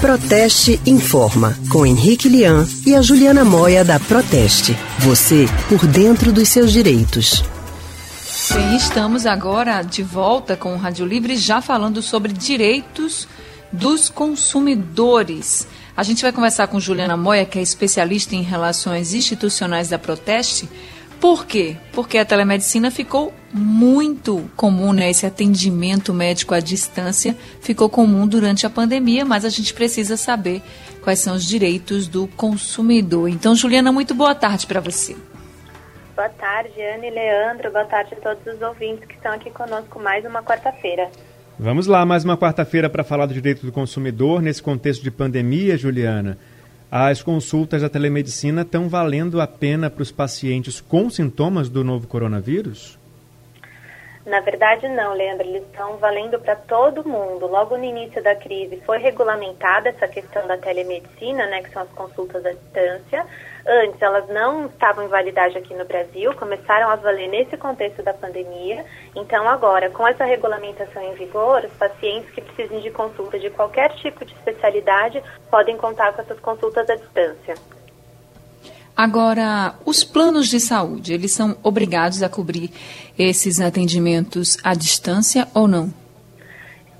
Proteste Informa, com Henrique Lian e a Juliana Moia da Proteste. Você por dentro dos seus direitos. Bem, estamos agora de volta com o Rádio Livre, já falando sobre direitos dos consumidores. A gente vai conversar com Juliana Moia, que é especialista em relações institucionais da Proteste. Por quê? Porque a telemedicina ficou muito comum, né? Esse atendimento médico à distância ficou comum durante a pandemia, mas a gente precisa saber quais são os direitos do consumidor. Então, Juliana, muito boa tarde para você. Boa tarde, Ana e Leandro. Boa tarde a todos os ouvintes que estão aqui conosco mais uma quarta-feira. Vamos lá, mais uma quarta-feira para falar do direito do consumidor nesse contexto de pandemia, Juliana. As consultas da telemedicina estão valendo a pena para os pacientes com sintomas do novo coronavírus? Na verdade, não, Leandro. Eles estão valendo para todo mundo. Logo no início da crise foi regulamentada essa questão da telemedicina, né, que são as consultas à distância. Antes, elas não estavam em validade aqui no Brasil, começaram a valer nesse contexto da pandemia. Então, agora, com essa regulamentação em vigor, os pacientes que precisem de consulta de qualquer tipo de especialidade podem contar com essas consultas à distância. Agora, os planos de saúde, eles são obrigados a cobrir esses atendimentos à distância ou não?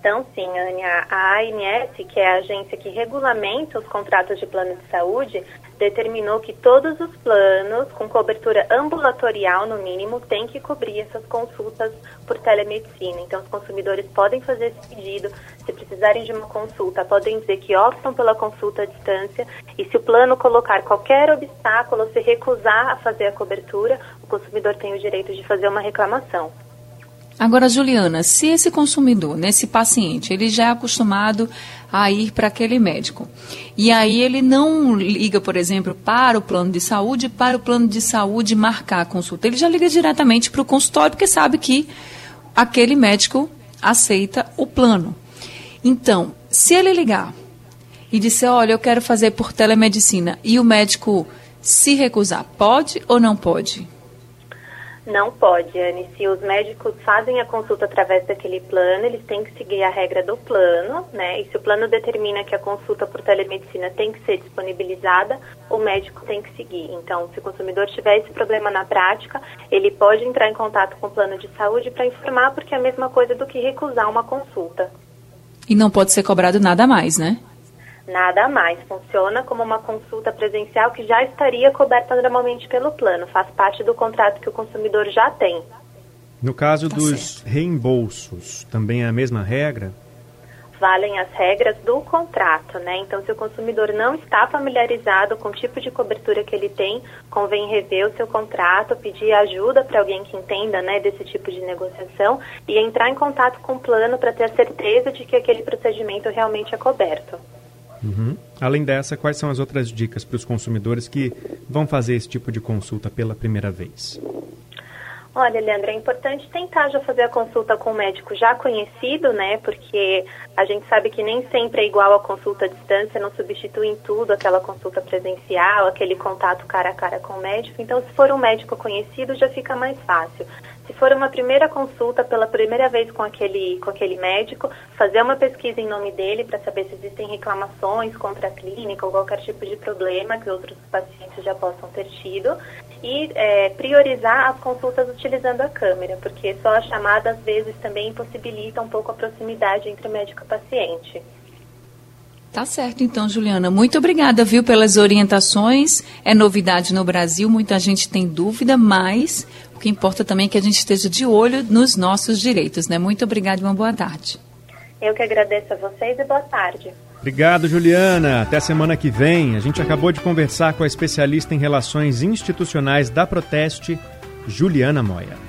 Então, sim, Ania, a ANS, que é a agência que regulamenta os contratos de plano de saúde, determinou que todos os planos, com cobertura ambulatorial no mínimo, têm que cobrir essas consultas por telemedicina. Então, os consumidores podem fazer esse pedido, se precisarem de uma consulta, podem dizer que optam pela consulta à distância e se o plano colocar qualquer obstáculo ou se recusar a fazer a cobertura, o consumidor tem o direito de fazer uma reclamação. Agora, Juliana, se esse consumidor, nesse né, paciente, ele já é acostumado a ir para aquele médico, e aí ele não liga, por exemplo, para o plano de saúde, para o plano de saúde marcar a consulta, ele já liga diretamente para o consultório, porque sabe que aquele médico aceita o plano. Então, se ele ligar e disser, olha, eu quero fazer por telemedicina, e o médico se recusar, pode ou não pode? Não pode, Anne. Se os médicos fazem a consulta através daquele plano, eles têm que seguir a regra do plano, né? E se o plano determina que a consulta por telemedicina tem que ser disponibilizada, o médico tem que seguir. Então, se o consumidor tiver esse problema na prática, ele pode entrar em contato com o plano de saúde para informar, porque é a mesma coisa do que recusar uma consulta. E não pode ser cobrado nada mais, né? Nada a mais. Funciona como uma consulta presencial que já estaria coberta normalmente pelo plano. Faz parte do contrato que o consumidor já tem. No caso tá dos certo. reembolsos, também é a mesma regra? Valem as regras do contrato, né? Então, se o consumidor não está familiarizado com o tipo de cobertura que ele tem, convém rever o seu contrato, pedir ajuda para alguém que entenda, né, desse tipo de negociação e entrar em contato com o plano para ter a certeza de que aquele procedimento realmente é coberto. Uhum. Além dessa, quais são as outras dicas para os consumidores que vão fazer esse tipo de consulta pela primeira vez? Olha, Leandro, é importante tentar já fazer a consulta com um médico já conhecido, né? Porque a gente sabe que nem sempre é igual a consulta à distância, não substitui em tudo aquela consulta presencial, aquele contato cara a cara com o médico. Então, se for um médico conhecido, já fica mais fácil. Se for uma primeira consulta pela primeira vez com aquele, com aquele médico, fazer uma pesquisa em nome dele para saber se existem reclamações contra a clínica ou qualquer tipo de problema que outros pacientes já possam ter tido e é, priorizar as consultas utilizando a câmera, porque só a chamada às vezes também impossibilita um pouco a proximidade entre o médico e o paciente. Tá certo, então, Juliana. Muito obrigada, viu, pelas orientações. É novidade no Brasil, muita gente tem dúvida, mas que importa também é que a gente esteja de olho nos nossos direitos, né? Muito obrigada e uma boa tarde. Eu que agradeço a vocês e boa tarde. Obrigado, Juliana. Até semana que vem. A gente acabou de conversar com a especialista em relações institucionais da Proteste, Juliana Moia.